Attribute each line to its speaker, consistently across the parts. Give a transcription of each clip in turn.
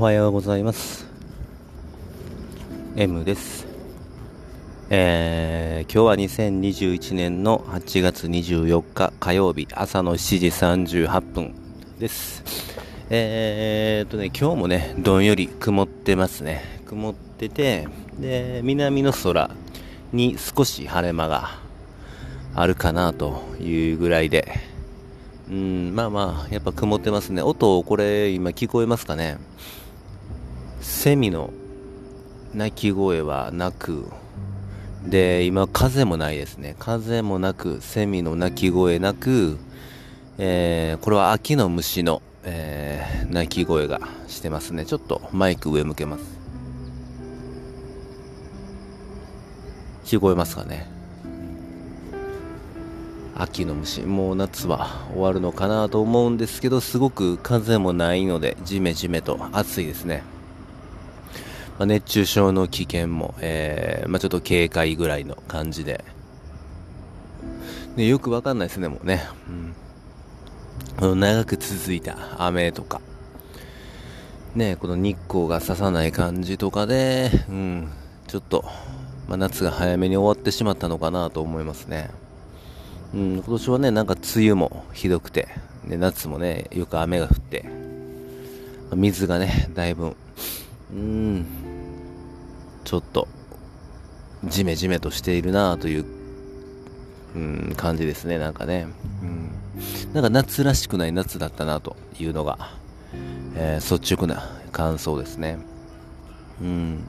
Speaker 1: おはようございます。M です。えー、今日は2021年の8月24日火曜日朝の7時38分です。えーとね、今日もね、どんより曇ってますね。曇ってて、で、南の空に少し晴れ間があるかなというぐらいで、うん、まあまあ、やっぱ曇ってますね。音、これ今聞こえますかね？セミの鳴き声はなく、で、今風もないですね。風もなく、セミの鳴き声なく、えー、これは秋の虫の、えー、鳴き声がしてますね。ちょっとマイク上向けます。聞こえますかね？秋の虫、もう夏は終わるのかなと思うんですけど、すごく風もないので、じめじめと暑いですね。まあ、熱中症の危険も、えー、まあ、ちょっと警戒ぐらいの感じで。ね、よくわかんないですね、もうね。うん、長く続いた雨とか、ね、この日光が差さない感じとかで、うん、ちょっと、まあ、夏が早めに終わってしまったのかなと思いますね。うん、今年はね、なんか梅雨もひどくて、で夏もね、よく雨が降って、水がね、だいぶ、うん、ちょっと、じめじめとしているなという、うん、感じですね、なんかね。うん、なんか夏らしくない夏だったなというのが、えー、率直な感想ですね。うん。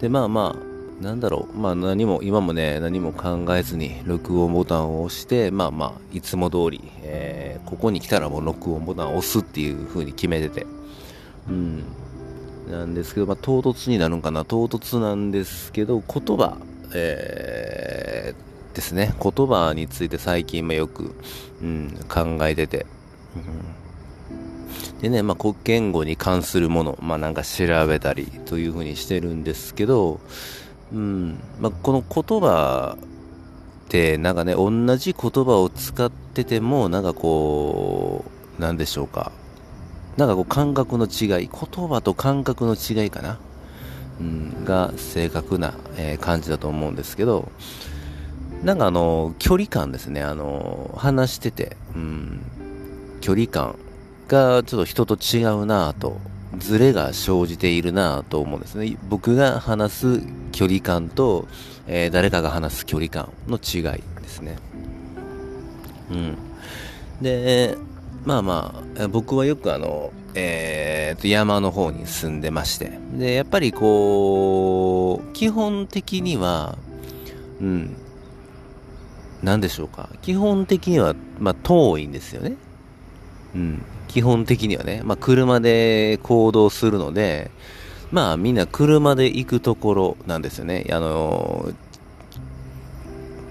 Speaker 1: で、まあまあ、なんだろう、まあ何も、今もね、何も考えずに録音ボタンを押して、まあまあ、いつも通り、えー、ここに来たらもう録音ボタンを押すっていう風に決めてて、うん。なんですけど、まあ唐突になるんかな、唐突なんですけど、言葉、えー、ですね、言葉について最近もよく、うん、考えてて、でね、まあ、国言語に関するもの、まあ、なんか調べたりというふうにしてるんですけど、うん。まあ、この言葉ってなんかね同じ言葉を使っててもなんかこうなんでしょうか。なんかこう感覚の違い言葉と感覚の違いかな、うん、が正確な、えー、感じだと思うんですけどなんかあの距離感ですねあの話してて、うん、距離感がちょっと人と違うなとズレが生じているなと思うんですね。僕が話す距離感と、えー、誰かが話す距離感の違いですね。うん。で、まあまあ、僕はよくあの、えー、と山の方に住んでまして、で、やっぱりこう、基本的には、うん、なんでしょうか。基本的には、まあ遠いんですよね。うん。基本的にはね、まあ、車で行動するので、まあみんな車で行くところなんですよね。あの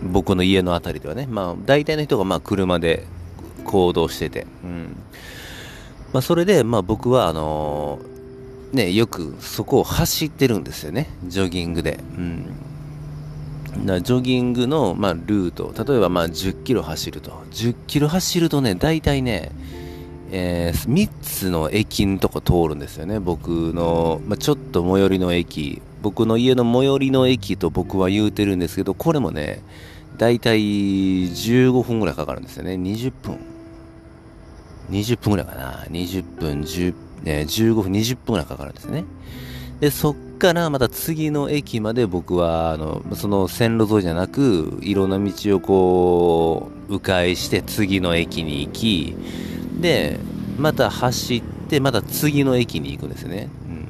Speaker 1: 僕の家の辺りではね、まあ大体の人がまあ車で行動してて、うん。まあそれで、まあ僕はあのね、よくそこを走ってるんですよね。ジョギングで。うん。なジョギングの、まあ、ルート、例えばまあ10キロ走ると。10キロ走るとね、大体ね、えー、3つの駅のとこ通るんですよね、僕の、まあ、ちょっと最寄りの駅、僕の家の最寄りの駅と僕は言うてるんですけど、これもね、だいたい15分ぐらいかかるんですよね、20分。20分ぐらいかな、20分、10、えー、15分、20分ぐらいかかるんですね。で、そっからまた次の駅まで僕は、あの、その線路沿いじゃなく、いろんな道をこう、迂回して次の駅に行き、で、また走って、また次の駅に行くんですね。うん、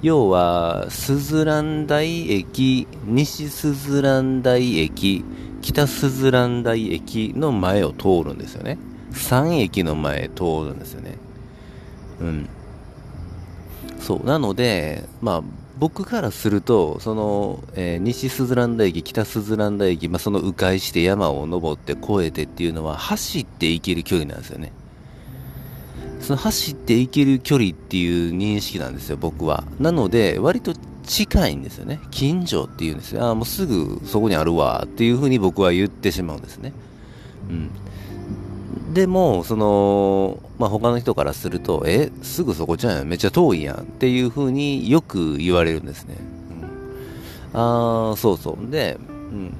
Speaker 1: 要は、スズラン台駅、西スズラン台駅、北スズラン台駅の前を通るんですよね。3駅の前通るんですよね。うん。そう。なので、まあ、僕からすると、その、えー、西スズランダ駅、北スズランダ駅、まあ、その迂回して山を登って越えてっていうのは、走って行ける距離なんですよね。その走っていける距離っていう認識なんですよ、僕は。なので、割と近いんですよね。近所っていうんですよ。ああ、もうすぐそこにあるわっていうふうに僕は言ってしまうんですね。うん。でも、その、まあ、他の人からすると、え、すぐそこじゃんめっちゃ遠いやんっていう風によく言われるんですね。うん、ああ、そうそう。で、うん。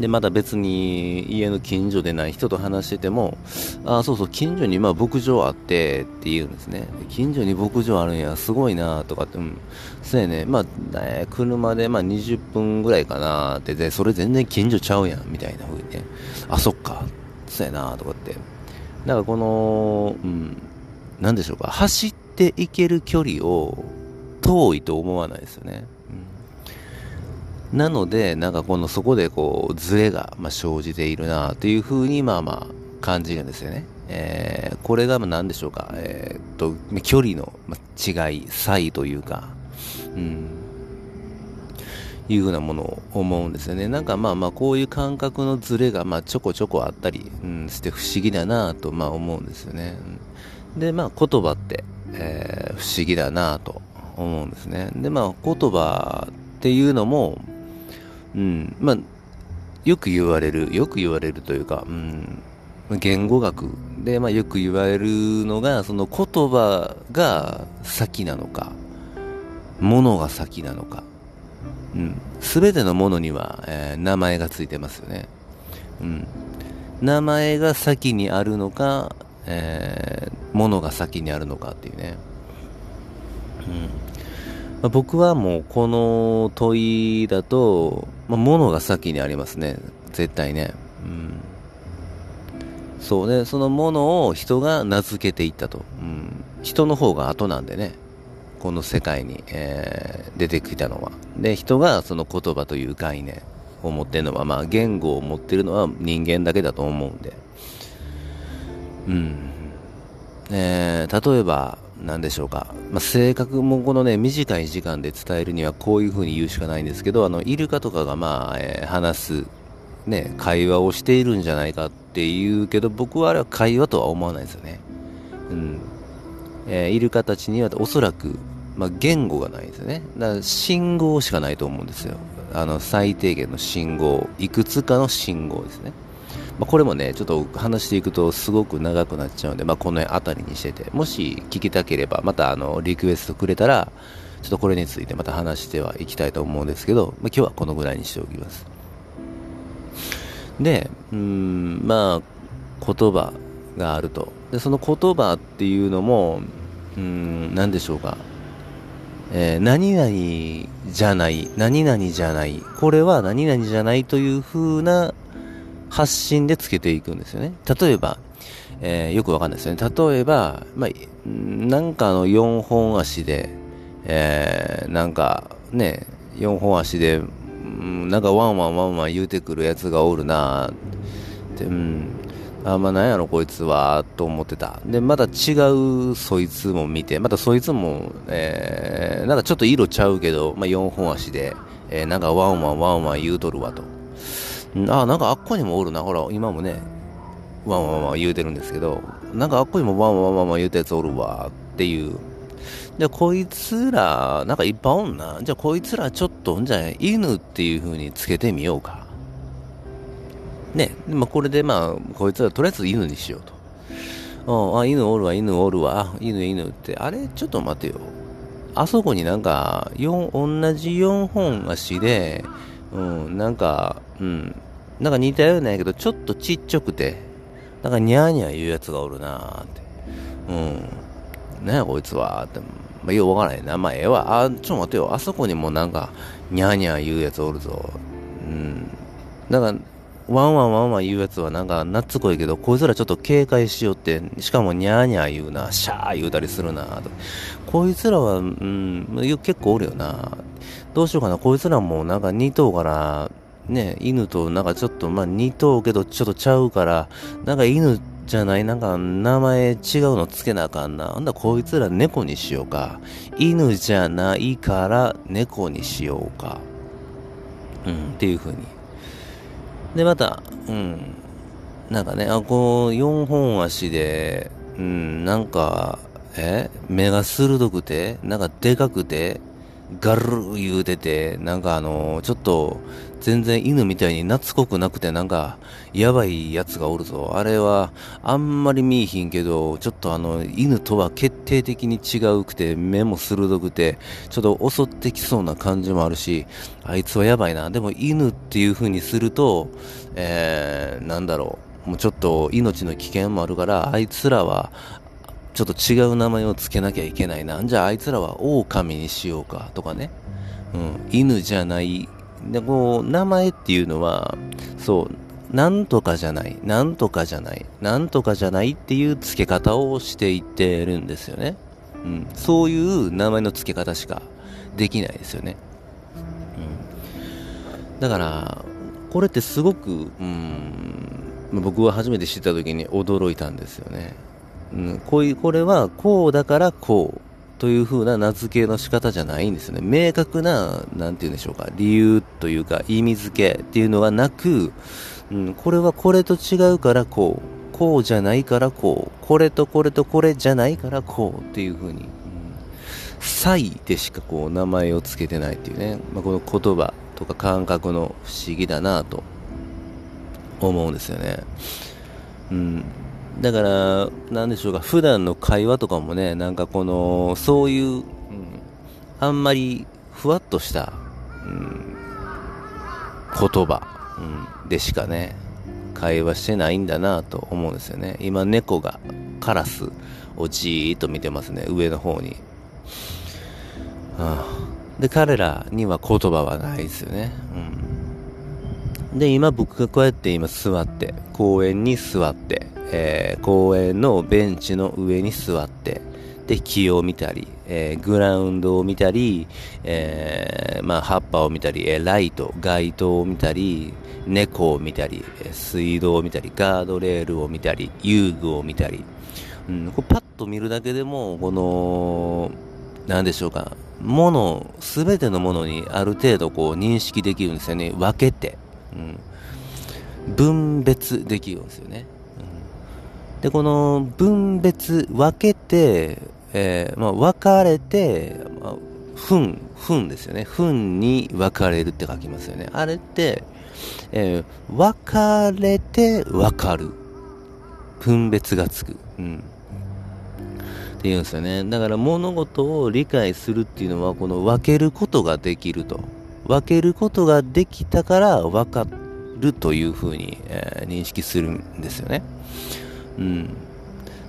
Speaker 1: で、まだ別に家の近所でない人と話してても、ああ、そうそう、近所にまあ牧場あってって言うんですね。近所に牧場あるんや、すごいなとかって、うん。そうやね、まあ、えー、車でまあ20分ぐらいかなって、で、それ全然近所ちゃうやん、みたいな風にね。あ、そっか、そうやなとかって。だからこの、うん、なんでしょうか、走っていける距離を遠いと思わないですよね。なので、なんかこのそこでこう、ズレが、ま生じているなというふうに、まあまあ、感じるんですよね。えー、これが何でしょうか、えー、っと、距離の違い、差異というか、うん、いうふうなものを思うんですよね。なんかまあまあ、こういう感覚のズレが、まあちょこちょこあったり、うん、して不思議だなと、まあ思うんですよね。で、まあ言葉って、えー、不思議だなと思うんですね。で、まあ言葉っていうのも、うん、まあ、よく言われる、よく言われるというか、うん、言語学で、まあ、よく言われるのが、その言葉が先なのか、ものが先なのか、うん、すべてのものには、えー、名前がついてますよね。うん、名前が先にあるのか、えー、ものが先にあるのかっていうね。うんまあ、僕はもうこの問いだと、まあ、物が先にありますね。絶対ね。うん。そうね、そのものを人が名付けていったと。うん。人の方が後なんでね。この世界に、えー、出てきたのは。で、人がその言葉という概念を持ってるのは、まあ言語を持ってるのは人間だけだと思うんで。うん。えー、例えば、何でしょうか、まあ、性格もこのね短い時間で伝えるにはこういう風に言うしかないんですけどあのイルカとかがまあ、えー、話すね会話をしているんじゃないかっていうけど僕はあれは会話とは思わないですよねうんえー、イルカたちにはおそらく、まあ、言語がないですよねだから信号しかないと思うんですよあの最低限の信号いくつかの信号ですねまあ、これもね、ちょっと話していくとすごく長くなっちゃうので、まあ、この辺あたりにしてて、もし聞きたければ、またあの、リクエストくれたら、ちょっとこれについてまた話してはいきたいと思うんですけど、まあ、今日はこのぐらいにしておきます。で、うん、まあ、言葉があると。で、その言葉っていうのも、うん、何でしょうか。えー、何々じゃない、何々じゃない、これは何々じゃないという風な発信でつけていくんですよね。例えば、えー、よくわかんないですよね。例えば、まあ、なんかの4本足で、えー、なんかね、4本足で、なんかワンワンワンワン言うてくるやつがおるなって、うん。あ、まあなんやろこいつは、と思ってた。で、また違うそいつも見て、またそいつも、えー、なんかちょっと色ちゃうけど、まあ4本足で、えー、なんかワンワンワンワン言うとるわと。あ、なんかあっこにもおるな。ほら、今もね、ワンワンワン言うてるんですけど、なんかあっこにもワンワンワンワン言うたやつおるわっていう。で、こいつら、なんかいっぱいおんな。じゃあこいつらちょっと、んじゃ犬っていう風につけてみようか。ね。まあ、これでまあ、こいつらとりあえず犬にしようと。うん、あ、犬おるわ、犬おるわ、犬犬って、あれ、ちょっと待てよ。あそこになんか、四、同じ4本足で、うん、なんか、うん、なんか似たようなんやけど、ちょっとちっちゃくて、なんかニャーニャー言うやつがおるなーって。うん。なんやこいつはって。まあ、ようわからへんな。まあ、ええわ。あ、ちょっと待てよ。あそこにもなんか、ニャーニャー言うやつおるぞ。うん。なんか、ワンワンワンワン言うやつはなんか、なっつこいけど、こいつらちょっと警戒しよって、しかもニャーニャー言うな、シャー言うたりするな、と。こいつらは、うん、結構おるよな。どうしようかな。こいつらもなんか似とうから、ね、犬となんかちょっと、まあ似とうけどちょっとちゃうから、なんか犬じゃない、なんか名前違うのつけなあかんな。ほんだこいつら猫にしようか。犬じゃないから猫にしようか。うん、っていう風に。で、また、うん、なんかね、あ、こう、4本足で、うん、なんか、え目が鋭くて、なんかでかくて、ガルー言うてて、なんかあの、ちょっと、全然犬みたいに懐っこくなくてなんか、やばいやつがおるぞ。あれは、あんまり見えひんけど、ちょっとあの、犬とは決定的に違うくて、目も鋭くて、ちょっと襲ってきそうな感じもあるし、あいつはやばいな。でも犬っていう風にすると、えー、なんだろう。もうちょっと命の危険もあるから、あいつらは、ちょっと違う名前を付けなきゃいけないな。じゃああいつらは狼にしようかとかね。うん、犬じゃない。で、こう、名前っていうのは、そう、なんとかじゃない、なんとかじゃない、なんとかじゃないっていう付け方をしていってるんですよね。うん、そういう名前の付け方しかできないですよね。うん、だから、これってすごく、うん、僕は初めて知った時に驚いたんですよね。うん、こういう、これはこうだからこうという風な名付けの仕方じゃないんですね。明確な、なんて言うんでしょうか、理由というか意味付けっていうのはなく、うん、これはこれと違うからこう、こうじゃないからこう、これとこれとこれじゃないからこうっていう風に、うん、差異でしかこう名前を付けてないっていうね、まあ、この言葉とか感覚の不思議だなと思うんですよね。うんだから、なんでしょうか、普段の会話とかもね、なんかこの、そういう、うん、あんまりふわっとした、うん、言葉、うん、でしかね、会話してないんだなと思うんですよね。今、猫がカラスをじーっと見てますね、上の方に。ああで、彼らには言葉はないですよね。うん、で、今僕がこうやって今座って、公園に座って、えー、公園のベンチの上に座って、で、木を見たり、えー、グラウンドを見たり、えー、まあ、葉っぱを見たり、えライト、街灯を見たり、猫を見たり、え水道を見たり、ガードレールを見たり、遊具を見たり、うん、これパッと見るだけでも、この、なんでしょうか、もの、すべてのものにある程度こう認識できるんですよね。分けて。うん。分別できるんですよね。うんで、この分別、分けて、えー、まあ、分かれて、まあ、分、分ですよね。分に分かれるって書きますよね。あれって、えー、分かれて分かる。分別がつく。うん。って言うんですよね。だから物事を理解するっていうのは、この分けることができると。分けることができたから分かるというふうに、えー、認識するんですよね。うん。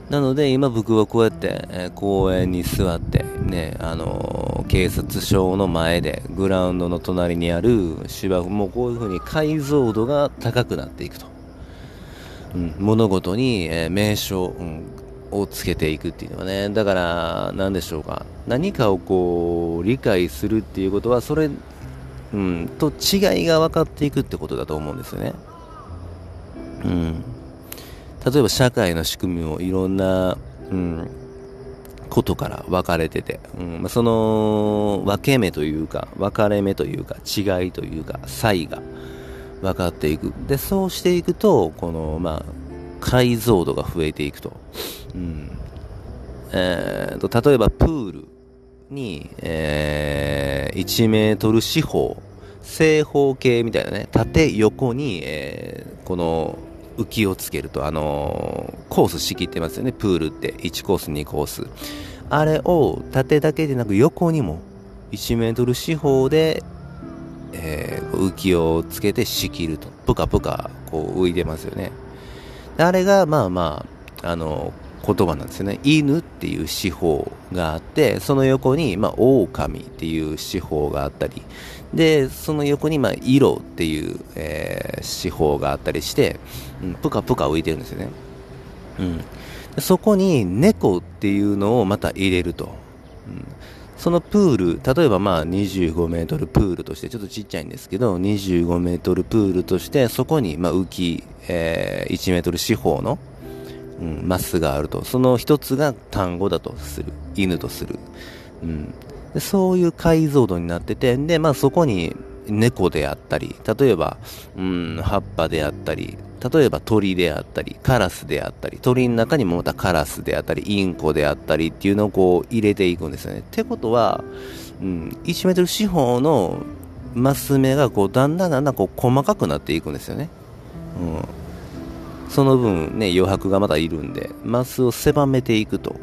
Speaker 1: なので今僕はこうやって、えー、公園に座ってね、あのー、警察署の前でグラウンドの隣にある芝生もこういう風に解像度が高くなっていくと。うん、物事に、えー、名称、うん、をつけていくっていうのはね、だから何でしょうか。何かをこう理解するっていうことはそれ、うん、と違いが分かっていくってことだと思うんですよね。うん。例えば社会の仕組みもいろんな、うん、ことから分かれてて、うんまあ、その分け目というか、分かれ目というか、違いというか、差異が分かっていく。で、そうしていくと、この、まあ、解像度が増えていくと。うんえーと、例えばプールに、えー、1メートル四方、正方形みたいなね、縦横に、えー、この浮きをつけると、あのー、コース仕切ってますよね、プールって。1コース、2コース。あれを縦だけでなく横にも1メートル四方で、えー、浮きをつけて仕切ると。ぷかぷかこう浮いてますよね。あれが、まあまあ、あのー、言葉なんですよね。犬っていう四方があって、その横に、まあ、狼っていう四方があったり、で、その横に、まあ、色っていう、えー、手法があったりして、うん、ぷかぷか浮いてるんですよね。うん。そこに猫っていうのをまた入れると。うん、そのプール、例えばまあ25メートルプールとして、ちょっとちっちゃいんですけど、25メートルプールとして、そこにまあ浮き、えー、1メートル四方の、うん、マスがあると。その一つが単語だとする。犬とする。うん。でそういう解像度になってて、で、まあそこに猫であったり、例えば、うん、葉っぱであったり、例えば鳥であったり、カラスであったり、鳥の中にもまたカラスであったり、インコであったりっていうのをこう入れていくんですよね。ってことは、うん、1メートル四方のマス目がこうだんだんだんだんこう細かくなっていくんですよね。うん、その分ね、余白がまだいるんで、マスを狭めていくと。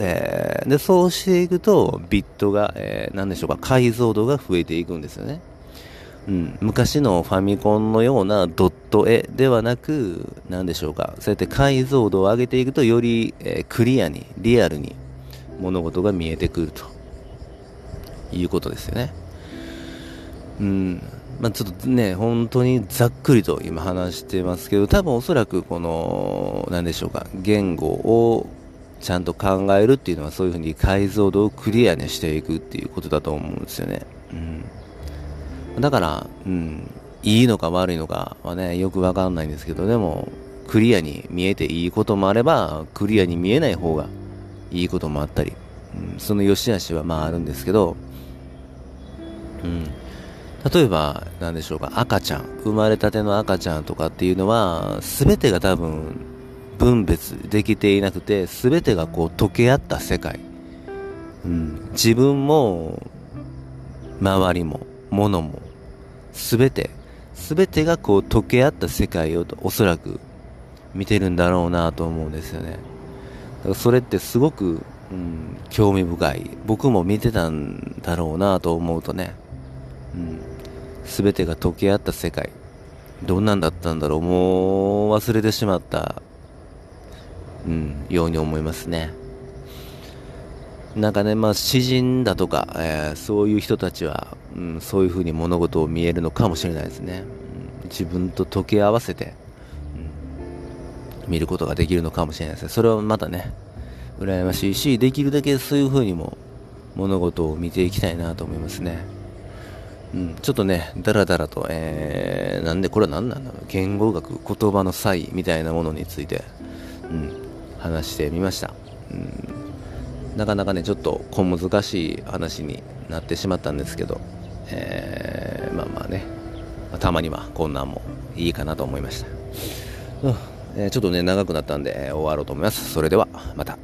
Speaker 1: えー、で、そうしていくと、ビットが、えー、何でしょうか、解像度が増えていくんですよね。うん、昔のファミコンのようなドット絵ではなく、何でしょうか、そうやって解像度を上げていくと、より、えー、クリアに、リアルに物事が見えてくるということですよね。うん。まあ、ちょっとね、本当にざっくりと今話してますけど、多分おそらくこの、何でしょうか、言語をちゃんと考えるっていうのはそういうふうに解像度をクリアにしていくっていうことだと思うんですよね。うん。だから、うん、いいのか悪いのかはね、よくわかんないんですけど、でも、クリアに見えていいこともあれば、クリアに見えない方がいいこともあったり、うん、その良し悪しはまああるんですけど、うん。例えば、何でしょうか、赤ちゃん、生まれたての赤ちゃんとかっていうのは、すべてが多分、分別できていなくて、すべてがこう溶け合った世界。うん、自分も、周りも、物も、すべて、すべてがこう溶け合った世界をおそらく見てるんだろうなと思うんですよね。だからそれってすごく、うん、興味深い。僕も見てたんだろうなと思うとね、全てが溶け合った世界。どんなんだったんだろうもう忘れてしまった、うん、ように思いますね。なんかね、まあ、詩人だとか、えー、そういう人たちは、うん、そういう風に物事を見えるのかもしれないですね。うん、自分と溶け合わせて、見ることができるのかもしれないですね。それはまたね、羨ましいし、できるだけそういう風にも物事を見ていきたいなと思いますね。うん、ちょっとね、だらだらと、えー、なんでこれは何なんだろう、言語学、言葉の差異みたいなものについて、うん、話してみました。うん、なかなかね、ちょっと小難しい話になってしまったんですけど、えー、まあまあね、たまにはこんなんもいいかなと思いました。うんえー、ちょっとね、長くなったんで、終わろうと思います。それでは、また。